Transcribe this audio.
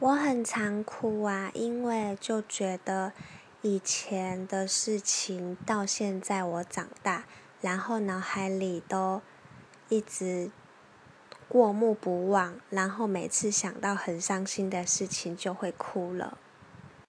我很常哭啊因为就觉得以前的事情到现在我长大然后脑海里都一直过目不忘然后每次想到很伤心的事情就会哭了。